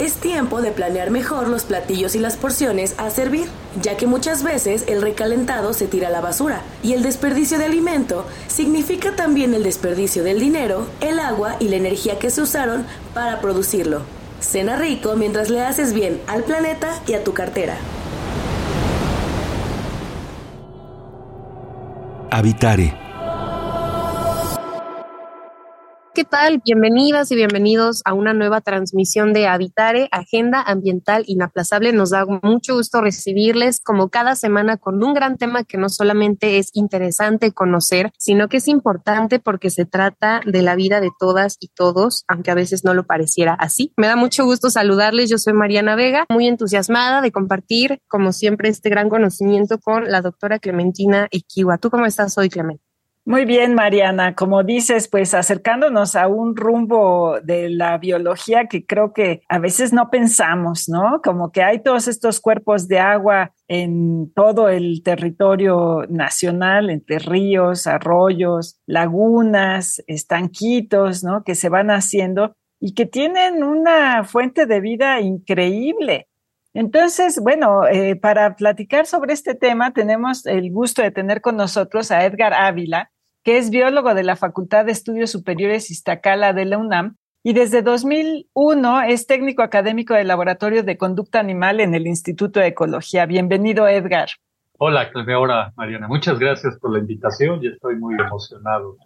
es tiempo de planear mejor los platillos y las porciones a servir, ya que muchas veces el recalentado se tira a la basura y el desperdicio de alimento significa también el desperdicio del dinero, el agua y la energía que se usaron para producirlo. Cena rico mientras le haces bien al planeta y a tu cartera. Habitare ¿qué tal? Bienvenidas y bienvenidos a una nueva transmisión de Habitare, Agenda Ambiental Inaplazable. Nos da mucho gusto recibirles como cada semana con un gran tema que no solamente es interesante conocer, sino que es importante porque se trata de la vida de todas y todos, aunque a veces no lo pareciera así. Me da mucho gusto saludarles. Yo soy Mariana Vega, muy entusiasmada de compartir, como siempre, este gran conocimiento con la doctora Clementina Equiwa. ¿Tú cómo estás hoy, Clemente? Muy bien, Mariana. Como dices, pues acercándonos a un rumbo de la biología que creo que a veces no pensamos, ¿no? Como que hay todos estos cuerpos de agua en todo el territorio nacional, entre ríos, arroyos, lagunas, estanquitos, ¿no? Que se van haciendo y que tienen una fuente de vida increíble. Entonces, bueno, eh, para platicar sobre este tema tenemos el gusto de tener con nosotros a Edgar Ávila, que es biólogo de la Facultad de Estudios Superiores Iztacala de la UNAM y desde 2001 es técnico académico del Laboratorio de Conducta Animal en el Instituto de Ecología. Bienvenido, Edgar. Hola, Hola, Mariana. Muchas gracias por la invitación y estoy muy emocionado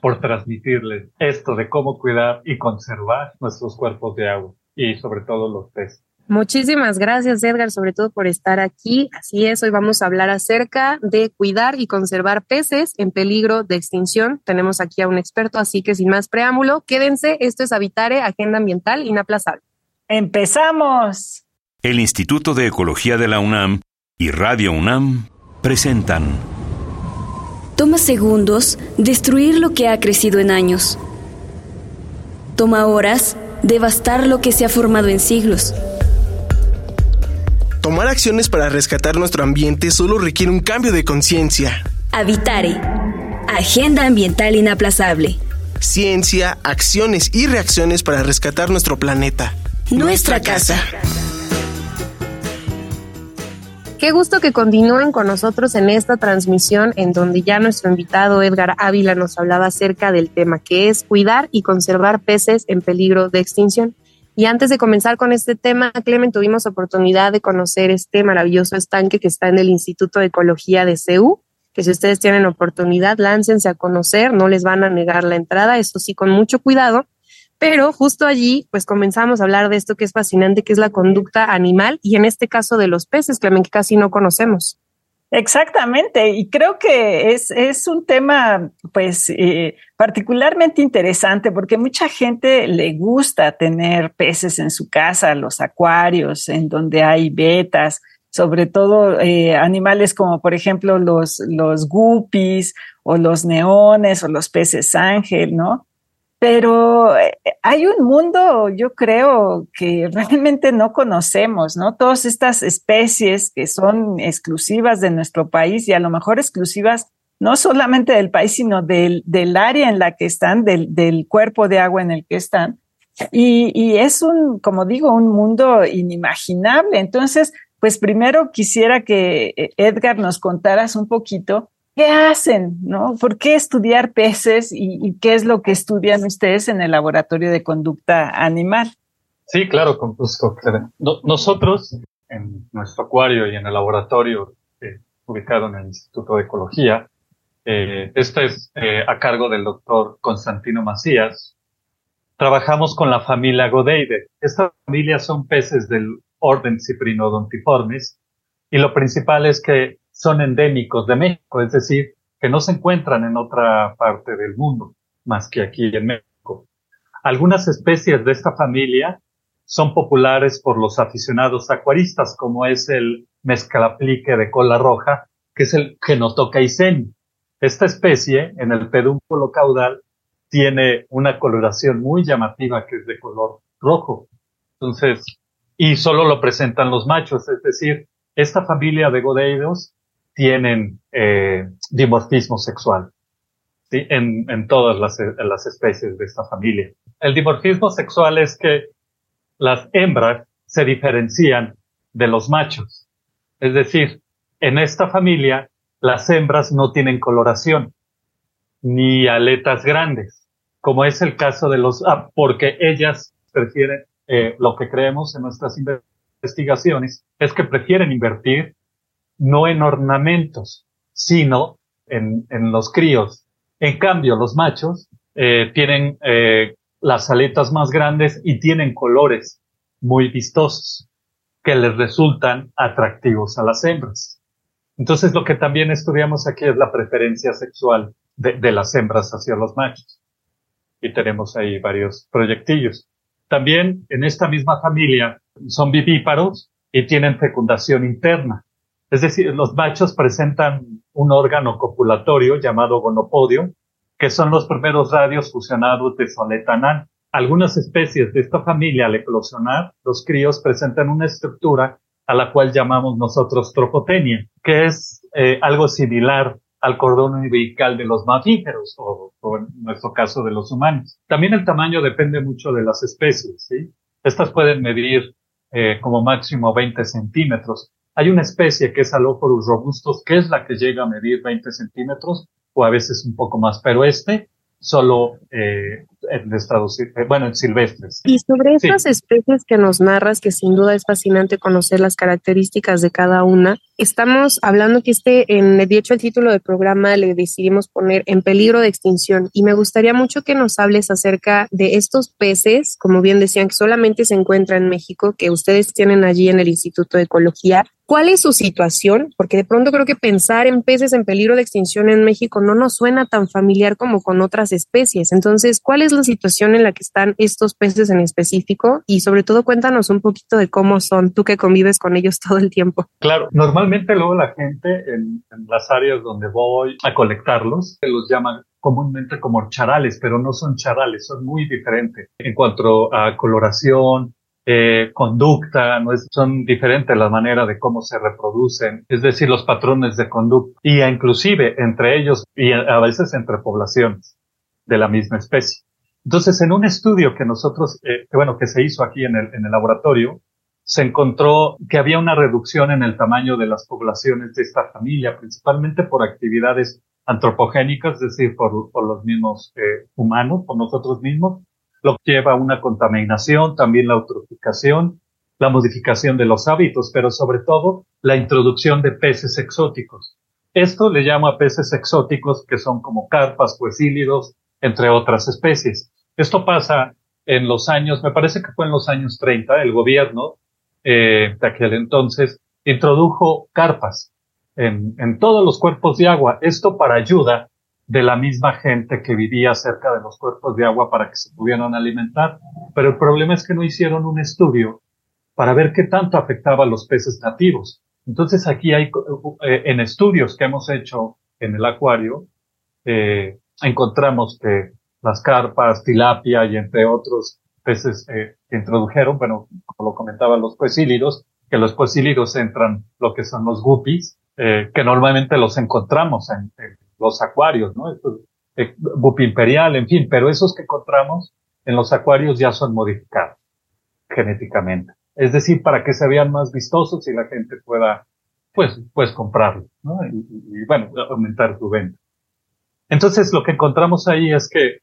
por transmitirles esto de cómo cuidar y conservar nuestros cuerpos de agua y sobre todo los peces. Muchísimas gracias, Edgar, sobre todo por estar aquí. Así es, hoy vamos a hablar acerca de cuidar y conservar peces en peligro de extinción. Tenemos aquí a un experto, así que sin más preámbulo, quédense. Esto es Habitare, Agenda Ambiental Inaplazable. ¡Empezamos! El Instituto de Ecología de la UNAM y Radio UNAM presentan. Toma segundos destruir lo que ha crecido en años. Toma horas devastar lo que se ha formado en siglos. Tomar acciones para rescatar nuestro ambiente solo requiere un cambio de conciencia. Habitare. Agenda ambiental inaplazable. Ciencia, acciones y reacciones para rescatar nuestro planeta. Nuestra, casa. Qué gusto que continúen con nosotros en esta transmisión en donde ya nuestro invitado Edgar Ávila nos hablaba acerca del tema que es cuidar y conservar peces en peligro de extinción. Y antes de comenzar con este tema, Clemen, tuvimos oportunidad de conocer este maravilloso estanque que está en el Instituto de Ecología de CEU, que si ustedes tienen oportunidad, láncense a conocer, no les van a negar la entrada, eso sí, con mucho cuidado. Pero justo allí, pues comenzamos a hablar de esto que es fascinante, que es la conducta animal y en este caso de los peces, Clemen, que casi no conocemos. Exactamente, y creo que es, es un tema pues eh, particularmente interesante porque mucha gente le gusta tener peces en su casa, los acuarios, en donde hay vetas, sobre todo eh, animales como por ejemplo los, los guppies o los neones o los peces ángel, ¿no? Pero eh, hay un mundo, yo creo, que realmente no conocemos, ¿no? Todas estas especies que son exclusivas de nuestro país y a lo mejor exclusivas no solamente del país, sino del, del área en la que están, del, del, cuerpo de agua en el que están. Y, y es un, como digo, un mundo inimaginable. Entonces, pues primero quisiera que eh, Edgar nos contaras un poquito ¿Qué hacen? ¿No? ¿Por qué estudiar peces y, qué es lo que estudian ustedes en el laboratorio de conducta animal? Sí, claro, con gusto. nosotros, en nuestro acuario y en el laboratorio eh, ubicado en el Instituto de Ecología, eh, este es eh, a cargo del doctor Constantino Macías. Trabajamos con la familia Godeide. Esta familia son peces del orden Ciprinodontiformes y lo principal es que son endémicos de México, es decir, que no se encuentran en otra parte del mundo más que aquí en México. Algunas especies de esta familia son populares por los aficionados acuaristas, como es el mezclaplique de cola roja, que es el Genotocaiceni. Esta especie, en el pedúnculo caudal, tiene una coloración muy llamativa que es de color rojo. Entonces, y solo lo presentan los machos, es decir, esta familia de godeidos tienen eh, dimorfismo sexual ¿sí? en, en todas las, las especies de esta familia. El dimorfismo sexual es que las hembras se diferencian de los machos. Es decir, en esta familia las hembras no tienen coloración ni aletas grandes, como es el caso de los, ah, porque ellas prefieren, eh, lo que creemos en nuestras investigaciones es que prefieren invertir no en ornamentos, sino en, en los críos. En cambio, los machos eh, tienen eh, las aletas más grandes y tienen colores muy vistosos que les resultan atractivos a las hembras. Entonces, lo que también estudiamos aquí es la preferencia sexual de, las hembras hacia los machos. Y tenemos ahí varios proyectillos. También en esta misma familia son vivíparos y tienen fecundación interna. Es decir, los machos presentan un órgano copulatorio llamado gonopodio, que son los primeros radios fusionados de soleta anal. Algunas especies de esta familia, al eclosionar, los críos presentan una estructura a la cual llamamos nosotros tropotenia, que es eh, algo similar al cordón umbilical de los mamíferos o, en nuestro caso de los humanos. También el tamaño depende mucho de las especies, ¿sí? Estas pueden medir eh, como máximo 20 centímetros. Hay una especie que es Alophorus robustus, que es la que llega a medir 20 centímetros o a veces un poco más, pero este solo eh, en estados, eh, bueno, en silvestres. Y sobre estas especies que nos narras, que sin duda es fascinante conocer las características de cada una, estamos hablando que este, en, de hecho, el título del programa le decidimos poner en peligro de extinción y me gustaría mucho que nos hables acerca de estos peces, como bien decían, que solamente se encuentran en México, que ustedes tienen allí en el Instituto de Ecología. ¿Cuál es su situación? Porque de pronto creo que pensar en peces en peligro de extinción en México no nos suena tan familiar como con otras especies. Entonces, ¿cuál es la situación en la que están estos peces en específico? Y sobre todo, cuéntanos un poquito de cómo son, tú que convives con ellos todo el tiempo. Claro, normalmente luego la gente en, las áreas donde voy a colectarlos, los llaman comúnmente como charales, pero no son charales, son muy diferentes en cuanto a coloración, eh, conducta, no es, son diferentes la manera de cómo se reproducen, es decir, los patrones de conducta, y inclusive entre ellos y a veces entre poblaciones de la misma especie. Entonces, en un estudio que nosotros, eh, bueno, que se hizo aquí en el, en el laboratorio, se encontró que había una reducción en el tamaño de las poblaciones de esta familia, principalmente por actividades antropogénicas, es decir, por, por los mismos eh, humanos, por nosotros mismos, lo que lleva a una contaminación, también la eutroficación, la modificación de los hábitos, pero sobre todo la introducción de peces exóticos. Esto le llamo a peces exóticos que son como carpas, poesílidos, entre otras especies. Esto pasa en los años, me parece que fue en los años 30, el gobierno eh, de aquel entonces introdujo carpas en, en todos los cuerpos de agua. Esto para ayuda de la misma gente que vivía cerca de los cuerpos de agua para que se pudieran alimentar. Pero el problema es que no hicieron un estudio para ver qué tanto afectaba a los peces nativos. Entonces aquí hay, eh, en estudios que hemos hecho en el acuario, eh, encontramos que las carpas, tilapia y entre otros peces eh, que introdujeron, bueno, como lo comentaban los poesílidos, que los poesílidos entran lo que son los guppies, que normalmente los encontramos en, los acuarios, ¿no? Estos, eh, guppy imperial, en fin, pero esos que encontramos en los acuarios ya son modificados genéticamente. Es decir, para que se vean más vistosos y la gente pueda, pues, pues comprarlos, ¿no? Y, y bueno, aumentar su venta. Entonces, lo que encontramos ahí es que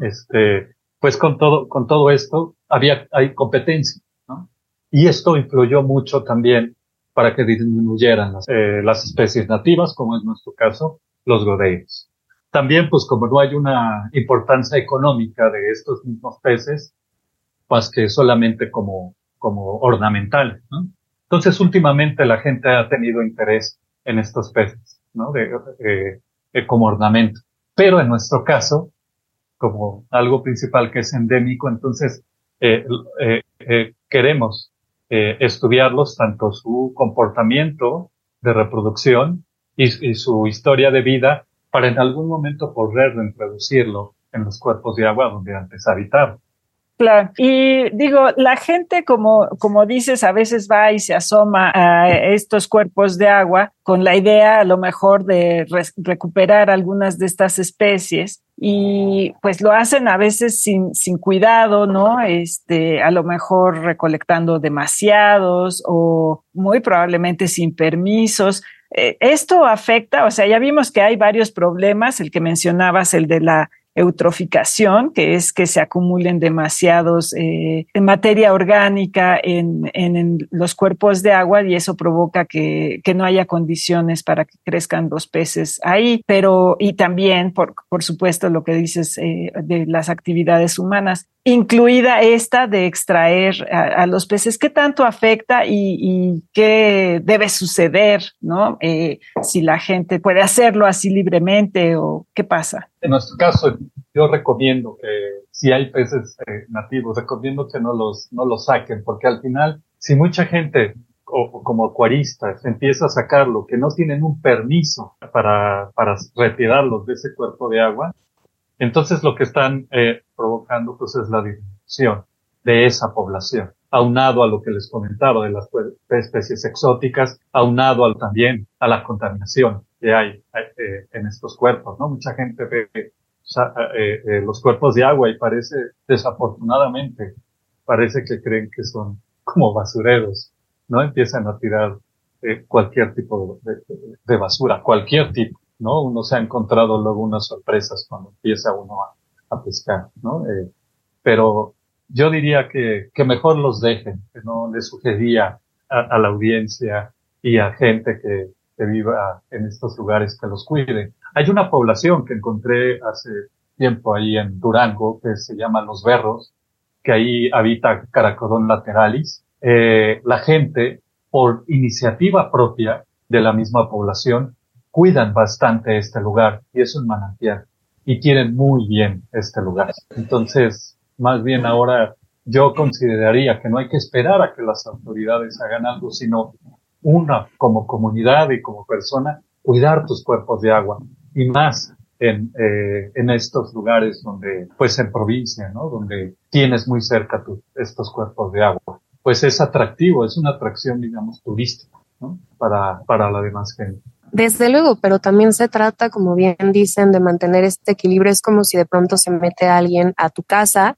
este, pues con todo, con todo esto había, hay competencia, ¿no? Y esto influyó mucho también para que disminuyeran las, eh, las especies nativas, como es nuestro caso, los godeos. También, pues como no hay una importancia económica de estos mismos peces, más que solamente como, como ornamental, ¿no? Entonces, últimamente la gente ha tenido interés en estos peces, eh, como ornamento. Pero en nuestro caso, como algo principal que es endémico, entonces eh, queremos eh, estudiarlos, tanto su comportamiento de reproducción y, su historia de vida, para en algún momento poder reintroducirlo en los cuerpos de agua donde antes habitaban. Claro. Y digo, la gente, como, como dices, a veces va y se asoma a estos cuerpos de agua con la idea a lo mejor de recuperar algunas de estas especies y pues lo hacen a veces sin, sin cuidado, ¿no? Este, a lo mejor recolectando demasiados o muy probablemente sin permisos. Eh, esto afecta, o sea, ya vimos que hay varios problemas, el que mencionabas, el de la eutroficación, que es que se acumulen demasiados eh, materia orgánica en, en, los cuerpos de agua y eso provoca que, que, no haya condiciones para que crezcan los peces ahí. Pero, y también, por, por supuesto, lo que dices eh, de las actividades humanas, incluida esta de extraer a, los peces, ¿qué tanto afecta y, y qué debe suceder, no? Eh, si la gente puede hacerlo así libremente o qué pasa. En nuestro caso, yo recomiendo que si hay peces eh, nativos, recomiendo que no los, no los saquen, porque al final, si mucha gente o, como acuaristas empieza a sacarlo, que no tienen un permiso para, para retirarlos de ese cuerpo de agua, entonces lo que están eh, provocando pues es la disminución de esa población, aunado a lo que les comentaba de las especies exóticas, aunado al, también a la contaminación que hay eh, en estos cuerpos, ¿no? Mucha gente ve eh, eh, los cuerpos de agua y parece, desafortunadamente, parece que creen que son como basureros, ¿no? Empiezan a tirar cualquier tipo de, basura, cualquier tipo. ¿no? Uno se ha encontrado luego unas sorpresas cuando empieza uno a, pescar, ¿no? Pero yo diría que, que mejor los dejen, que no le sugería a, a, la audiencia y a gente que, que viva en estos lugares que los cuiden. Hay una población que encontré hace tiempo ahí en Durango que se llama Los Berros, que ahí habita Caracodón lateralis. Eh, la gente, por iniciativa propia de la misma población, cuidan bastante este lugar y es un manantial y quieren muy bien este lugar. Entonces, más bien ahora yo consideraría que no hay que esperar a que las autoridades hagan algo, sino una como comunidad y como persona, cuidar tus cuerpos de agua y más en, eh, en estos lugares donde, pues en provincia, ¿no? Donde tienes muy cerca tu, estos cuerpos de agua. Pues es atractivo, es una atracción, digamos, turística. Para, para la demás gente. Desde luego, pero también se trata, como bien dicen, de mantener este equilibrio. Es como si de pronto se mete alguien a tu casa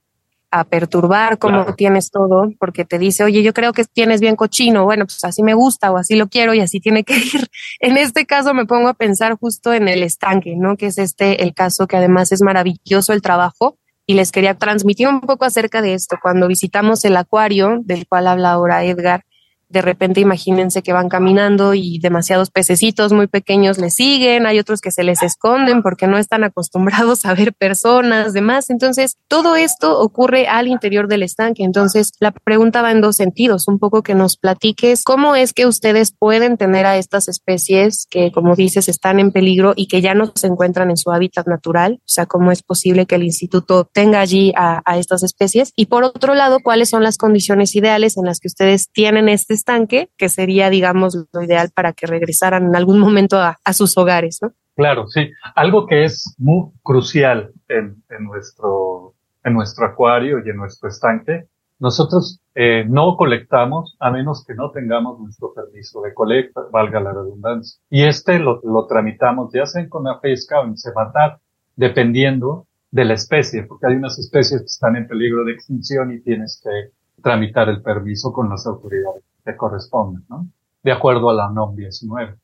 a perturbar cómo claro. tienes todo, porque te dice, oye, yo creo que tienes bien cochino, bueno, pues así me gusta o así lo quiero y así tiene que ir. En este caso me pongo a pensar justo en el estanque, ¿no? Que es este el caso que además es maravilloso el trabajo y les quería transmitir un poco acerca de esto. Cuando visitamos el acuario, del cual habla ahora Edgar, de repente imagínense que van caminando y demasiados pececitos muy pequeños les siguen, hay otros que se les esconden porque no están acostumbrados a ver personas, demás. Entonces, todo esto ocurre al interior del estanque. Entonces, la pregunta va en dos sentidos, un poco que nos platiques cómo es que ustedes pueden tener a estas especies que, como dices, están en peligro y que ya no se encuentran en su hábitat natural, o sea, cómo es posible que el instituto tenga allí a, estas especies. Y por otro lado, cuáles son las condiciones ideales en las que ustedes tienen este estanque, que sería, digamos, lo ideal para que regresaran en algún momento a, sus hogares, ¿no? Claro, sí. Algo que es muy crucial en, en, nuestro, en nuestro acuario y en nuestro estanque, nosotros eh, no colectamos a menos que no tengamos nuestro permiso de colecta, valga la redundancia. Y este lo, lo tramitamos ya sea con la pesca o en Sebatat, dependiendo de la especie, porque hay unas especies que están en peligro de extinción y tienes que tramitar el permiso con las autoridades que corresponden, ¿no? De acuerdo a la NOM 19.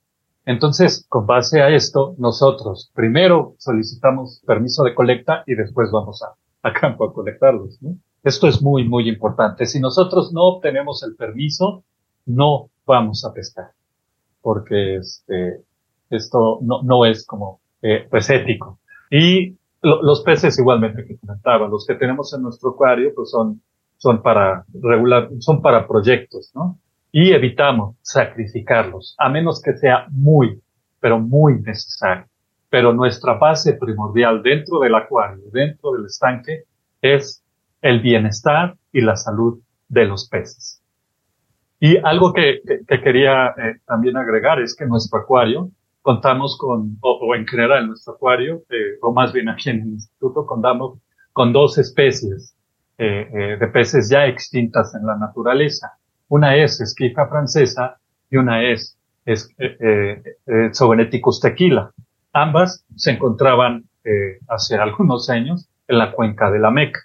Entonces, con base a esto, nosotros primero solicitamos permiso de colecta y después vamos a, a campo a colectarlos, ¿no? Esto es muy, muy importante. Si nosotros no obtenemos el permiso, no vamos a pescar, porque este, esto no, no es como, eh, pues ético. Y lo, los peces igualmente que comentaba, los que tenemos en nuestro acuario, pues son, son para regular, son para proyectos, ¿no? Y evitamos sacrificarlos, a menos que sea muy, pero muy necesario. Pero nuestra base primordial dentro del acuario, dentro del estanque, es el bienestar y la salud de los peces. Y algo que, quería eh, también agregar es que nuestro acuario contamos con, o, en general en nuestro acuario, eh, o más bien aquí en el instituto, contamos con dos especies eh, de peces ya extintas en la naturaleza. Una es esquifa francesa y una es, es Sogeneticus tequila. Ambas se encontraban hace algunos años en la cuenca de la Meca,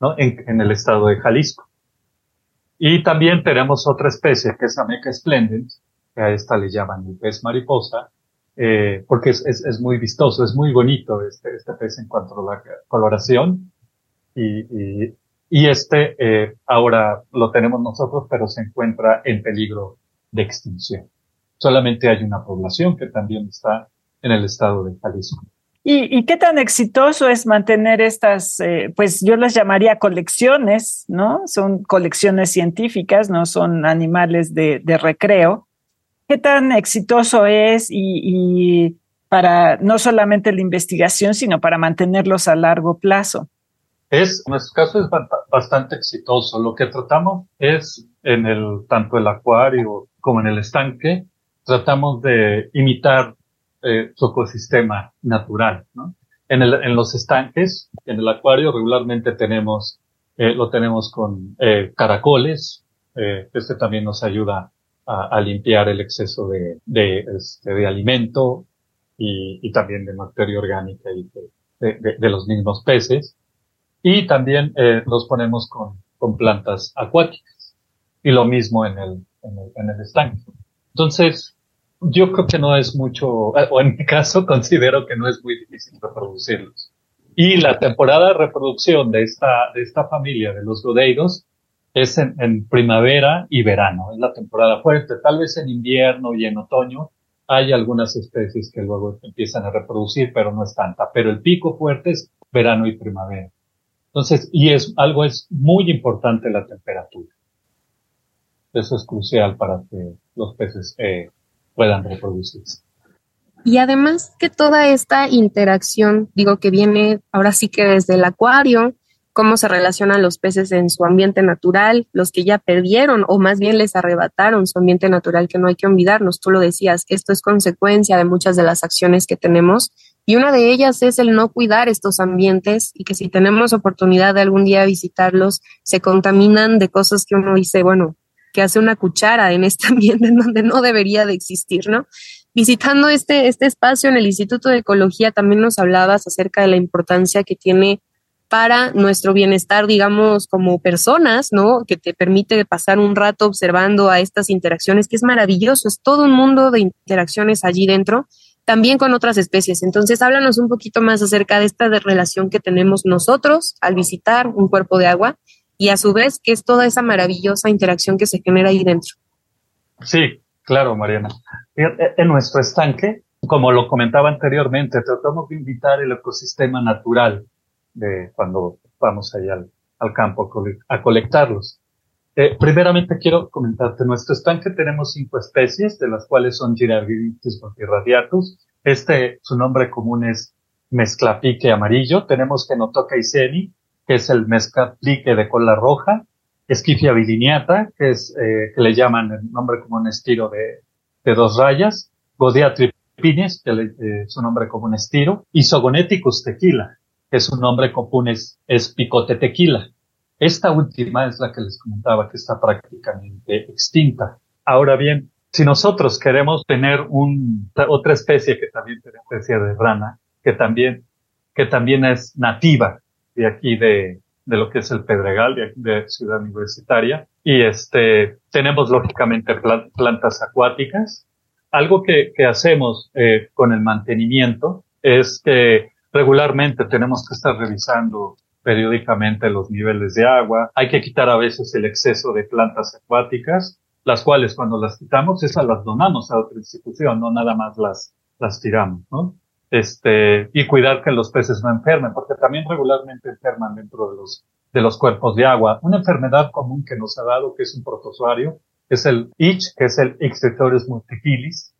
¿no? en el estado de Jalisco. Y también tenemos otra especie que es Ameca splendens, que a esta le llaman el pez mariposa, eh, porque es, es, es, muy vistoso, es muy bonito este, este pez en cuanto a la coloración. Y, y, y este eh, ahora lo tenemos nosotros, pero se encuentra en peligro de extinción. Solamente hay una población que también está en el estado de Jalisco. ¿Y, qué tan exitoso es mantener estas, eh, pues yo las llamaría colecciones, ¿no? Son colecciones científicas, no son animales de, recreo. ¿Qué tan exitoso es y, para no solamente la investigación, sino para mantenerlos a largo plazo? Es, nuestro caso es bastante exitoso. Lo que tratamos es en el, tanto el acuario como en el estanque, tratamos de imitar eh, su ecosistema natural. En, el, en los estanques, en el acuario regularmente tenemos, eh, lo tenemos con eh, caracoles. Eh, este también nos ayuda a, limpiar el exceso de, de, este, de alimento y, y, también de materia orgánica y de, de los mismos peces. Y también eh, los ponemos con, con plantas acuáticas. Y lo mismo en el, en el, en el estanque. Entonces, yo creo que no es mucho, o en mi caso considero que no es muy difícil reproducirlos. Y la temporada de reproducción de esta, de esta familia de los godeidos es en, en, primavera y verano, es la temporada fuerte. Tal vez en invierno y en otoño hay algunas especies que luego empiezan a reproducir, pero no es tanta. Pero el pico fuerte es verano y primavera. Entonces, y es, algo es muy importante la temperatura. Eso es crucial para que los peces eh, puedan reproducirse. Y además que toda esta interacción, digo que viene ahora sí que desde el acuario, cómo se relacionan los peces en su ambiente natural, los que ya perdieron o más bien les arrebataron su ambiente natural, que no hay que olvidarnos, tú lo decías, esto es consecuencia de muchas de las acciones que tenemos y una de ellas es el no cuidar estos ambientes y que si tenemos oportunidad de algún día visitarlos, se contaminan de cosas que uno dice, bueno, que hace una cuchara en este ambiente en donde no debería de existir, ¿no? Visitando este, este espacio en el Instituto de Ecología también nos hablabas acerca de la importancia que tiene para nuestro bienestar, digamos, como personas, ¿no? Que te permite pasar un rato observando a estas interacciones, que es maravilloso, es todo un mundo de interacciones allí dentro, también con otras especies. Entonces, háblanos un poquito más acerca de esta relación que tenemos nosotros al visitar un cuerpo de agua y a su vez que es toda esa maravillosa interacción que se genera ahí dentro. Sí, claro, Mariana. En nuestro estanque, como lo comentaba anteriormente, tratamos de invitar el ecosistema natural de cuando vamos allá al, campo a colectarlos. Eh, primeramente quiero comentarte, en nuestro estanque tenemos cinco especies, de las cuales son Girarditis radiatus. Este, su nombre común es mezclapique amarillo. Tenemos Genotoca iseni, que es el mezcatlique de cola roja, Esquifia vidiniata, que es, eh, que le llaman el nombre común estiro de, de dos rayas, Godea tripines, que le, eh, su nombre común estiro, y tequila, que su nombre común es, es picote tequila. Esta última es la que les comentaba que está prácticamente extinta. Ahora bien, si nosotros queremos tener un, otra especie que también tenemos especie de rana, que también, que también es nativa de aquí de, de lo que es el Pedregal, de, Ciudad Universitaria. Y este, tenemos lógicamente plantas acuáticas. Algo que, que hacemos eh, con el mantenimiento es que regularmente tenemos que estar revisando periódicamente los niveles de agua. Hay que quitar a veces el exceso de plantas acuáticas, las cuales cuando las quitamos, esas las donamos a otra institución, no nada más las, las tiramos, ¿no? este, y cuidar que los peces no enfermen, porque también regularmente enferman dentro de los, de los cuerpos de agua. Una enfermedad común que nos ha dado, que es un protozoario, es el itch, que es el Ixtetorus multifilis,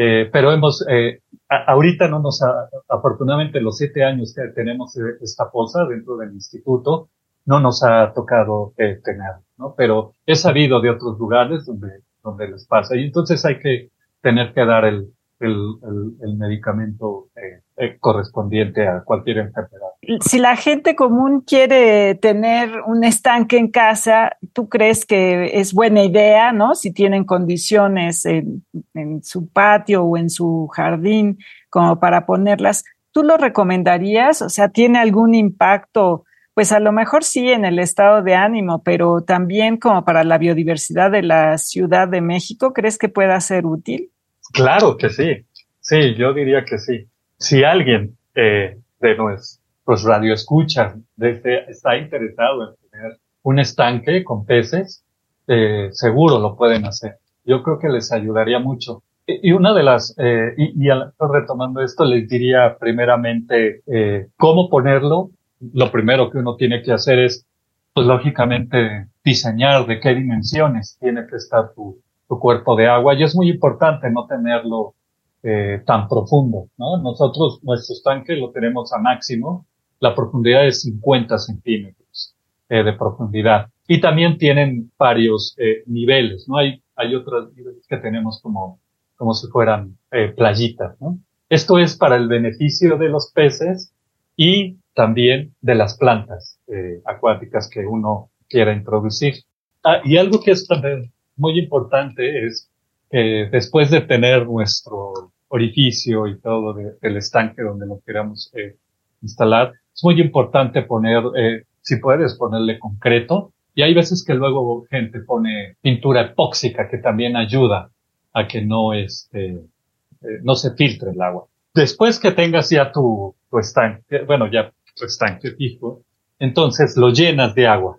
eh, pero hemos, eh, ahorita no nos ha, afortunadamente los siete años que tenemos esta posa dentro del instituto, no nos ha tocado eh, tener, ¿no? Pero he sabido de otros lugares donde, donde les pasa. Y entonces hay que tener que dar el, el, el, medicamento eh, eh, correspondiente a cualquier enfermedad. Si la gente común quiere tener un estanque en casa, ¿tú crees que es buena idea, no? Si tienen condiciones en, en su patio o en su jardín como para ponerlas, ¿tú lo recomendarías? O sea, ¿tiene algún impacto? Pues a lo mejor sí en el estado de ánimo, pero también como para la biodiversidad de la Ciudad de México, ¿crees que pueda ser útil? Claro que sí. Sí, yo diría que sí. Si alguien eh, de nuestros radioescuchas desde, está interesado en tener un estanque con peces, eh, seguro lo pueden hacer. Yo creo que les ayudaría mucho. Y una de las, eh, y, retomando esto, les diría primeramente eh, cómo ponerlo. Lo primero que uno tiene que hacer es, pues lógicamente, diseñar de qué dimensiones tiene que estar tu cuerpo de agua y es muy importante no tenerlo eh, tan profundo, ¿no? Nosotros, nuestro estanque lo tenemos a máximo, la profundidad es 50 centímetros eh, de profundidad y también tienen varios eh, niveles, ¿no? Hay, hay otros niveles que tenemos como, como si fueran eh, playitas, ¿no? Esto es para el beneficio de los peces y también de las plantas eh, acuáticas que uno quiera introducir. Ah, y algo que es también muy importante es que después de tener nuestro orificio y todo del estanque donde lo queramos eh, instalar, es muy importante poner, eh, si puedes ponerle concreto, y hay veces que luego gente pone pintura epóxica que también ayuda a que no este, eh, no se filtre el agua. Después que tengas ya tu, tu estanque, bueno, ya tu estanque fijo, entonces lo llenas de agua.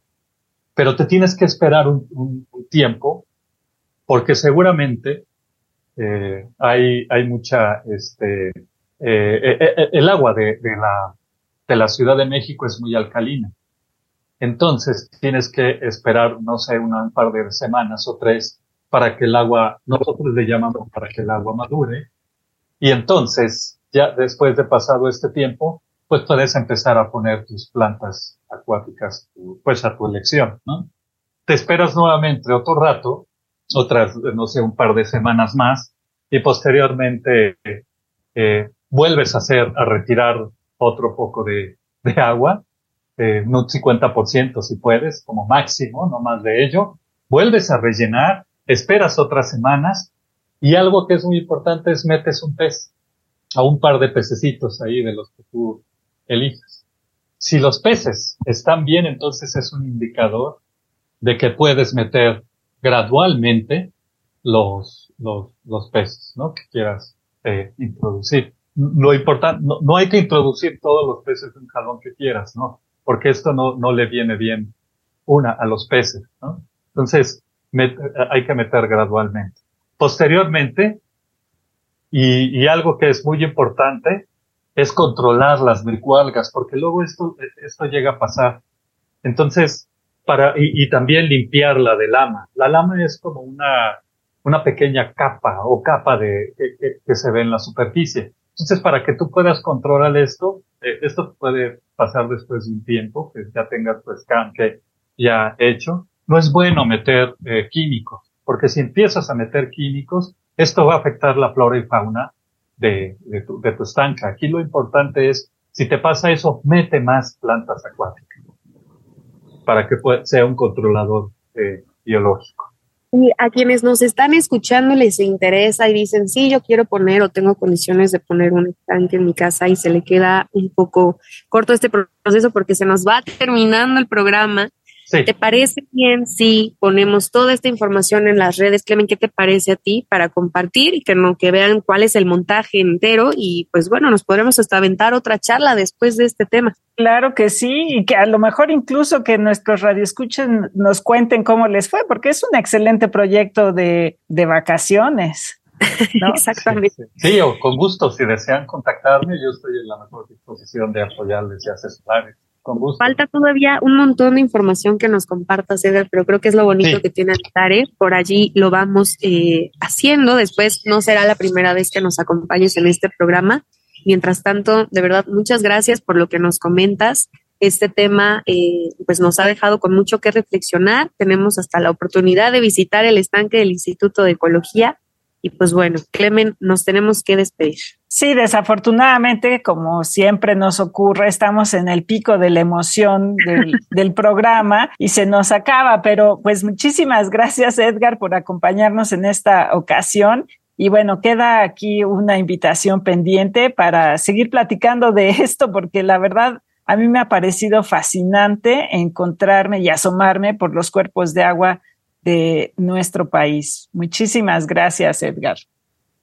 Pero te tienes que esperar un, un, un tiempo porque seguramente eh, hay, hay mucha, este, eh, eh, eh, el agua de, de, la, de la Ciudad de México es muy alcalina. Entonces tienes que esperar, no sé, un par de semanas o tres para que el agua, nosotros le llamamos para que el agua madure. Y entonces, ya después de pasado este tiempo, pues puedes empezar a poner tus plantas acuáticas, pues a tu elección, ¿no? Te esperas nuevamente otro rato otras, no sé, un par de semanas más y posteriormente eh, vuelves a hacer, a retirar otro poco de, de agua, eh, un 50% si puedes, como máximo, no más de ello, vuelves a rellenar, esperas otras semanas y algo que es muy importante es metes un pez a un par de pececitos ahí de los que tú eliges. Si los peces están bien, entonces es un indicador de que puedes meter gradualmente los, los, los peces, ¿no? Que quieras eh, introducir. Lo importante, no, no, hay que introducir todos los peces en un jalón que quieras, ¿no? Porque esto no, no le viene bien, una, a los peces, ¿no? Entonces, met, hay que meter gradualmente. Posteriormente, y, y algo que es muy importante, es controlar las microalgas, porque luego esto, esto llega a pasar. Entonces, y, también limpiarla de lama. La lama es como una, una pequeña capa o capa de, que, se ve en la superficie. Entonces, para que tú puedas controlar esto, eh, esto puede pasar después de un tiempo, que ya tengas tu estanque ya hecho. No es bueno meter eh, químicos, porque si empiezas a meter químicos, esto va a afectar la flora y fauna de, de, tu, de tu estanque. Aquí lo importante es, si te pasa eso, mete más plantas acuáticas para que sea un controlador eh, biológico. Y a quienes nos están escuchando les interesa y dicen, sí, yo quiero poner o tengo condiciones de poner un estanque en mi casa y se le queda un poco corto este proceso porque se nos va terminando el programa. Sí. ¿Te parece bien si ponemos toda esta información en las redes? Clemen, ¿qué te parece a ti para compartir y que, no, que vean cuál es el montaje entero? Y pues bueno, nos podremos hasta aventar otra charla después de este tema. Claro que sí, y que a lo mejor incluso que nuestros radioescuchen nos cuenten cómo les fue, porque es un excelente proyecto de, de vacaciones. ¿no? Exactamente. Sí, sí, o con gusto, si desean contactarme, yo estoy en la mejor disposición de apoyarles y asesorarles. Falta todavía un montón de información que nos compartas, Edgar, pero creo que es lo bonito sí. que tiene Altare. Por allí lo vamos eh, haciendo. Después no será la primera vez que nos acompañes en este programa. Mientras tanto, de verdad, muchas gracias por lo que nos comentas. Este tema eh, pues nos ha dejado con mucho que reflexionar. Tenemos hasta la oportunidad de visitar el estanque del Instituto de Ecología. Y pues bueno, Clemen, nos tenemos que despedir. Sí, desafortunadamente, como siempre nos ocurre, estamos en el pico de la emoción del, del, programa y se nos acaba, pero pues muchísimas gracias Edgar por acompañarnos en esta ocasión. Y bueno, queda aquí una invitación pendiente para seguir platicando de esto, porque la verdad a mí me ha parecido fascinante encontrarme y asomarme por los cuerpos de agua de nuestro país. Muchísimas gracias, Edgar.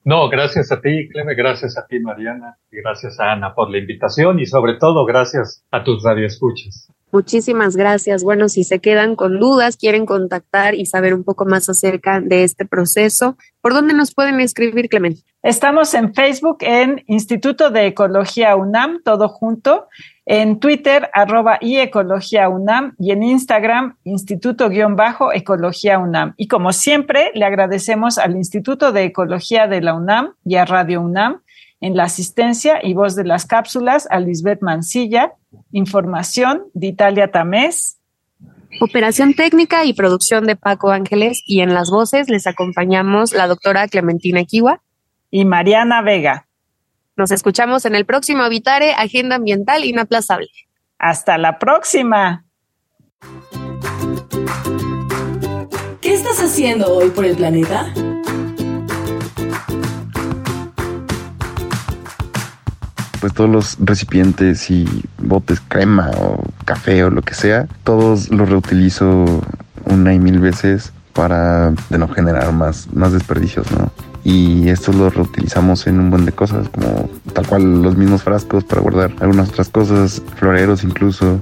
No, gracias a ti, Cleme, gracias a ti, Mariana, y gracias a Ana por la invitación y sobre todo gracias a tus radioescuchas. Muchísimas gracias. Bueno, si se quedan con dudas, quieren contactar y saber un poco más acerca de este proceso, ¿por dónde nos pueden escribir, Clemente? Estamos en Facebook en Instituto de Ecología UNAM, todo junto, en Twitter, arroba y Ecología UNAM, y en Instagram, Instituto-Ecología UNAM. Y como siempre, le agradecemos al Instituto de Ecología de la UNAM y a Radio UNAM en la asistencia y voz de las cápsulas a Lisbeth Mancilla, información de Italia Tamés. Operación técnica y producción de Paco Ángeles y en las voces les acompañamos la doctora Clementina Kiwa y Mariana Vega. Nos escuchamos en el próximo Habitare, Agenda Ambiental Inaplazable. Hasta la próxima. ¿Qué estás haciendo hoy por el planeta? pues todos los recipientes y botes crema o café o lo que sea, todos los reutilizo una y mil veces para de no generar más, más desperdicios, ¿no? Y estos los reutilizamos en un buen de cosas, como tal cual los mismos frascos para guardar algunas otras cosas, floreros incluso.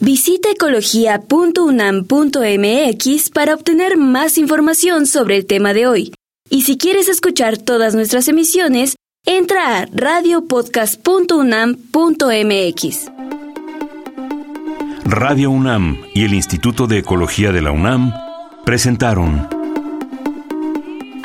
Visita ecología.unam.mx para obtener más información sobre el tema de hoy. Y si quieres escuchar todas nuestras emisiones, Entra a radiopodcast.unam.mx. Radio UNAM y el Instituto de Ecología de la UNAM presentaron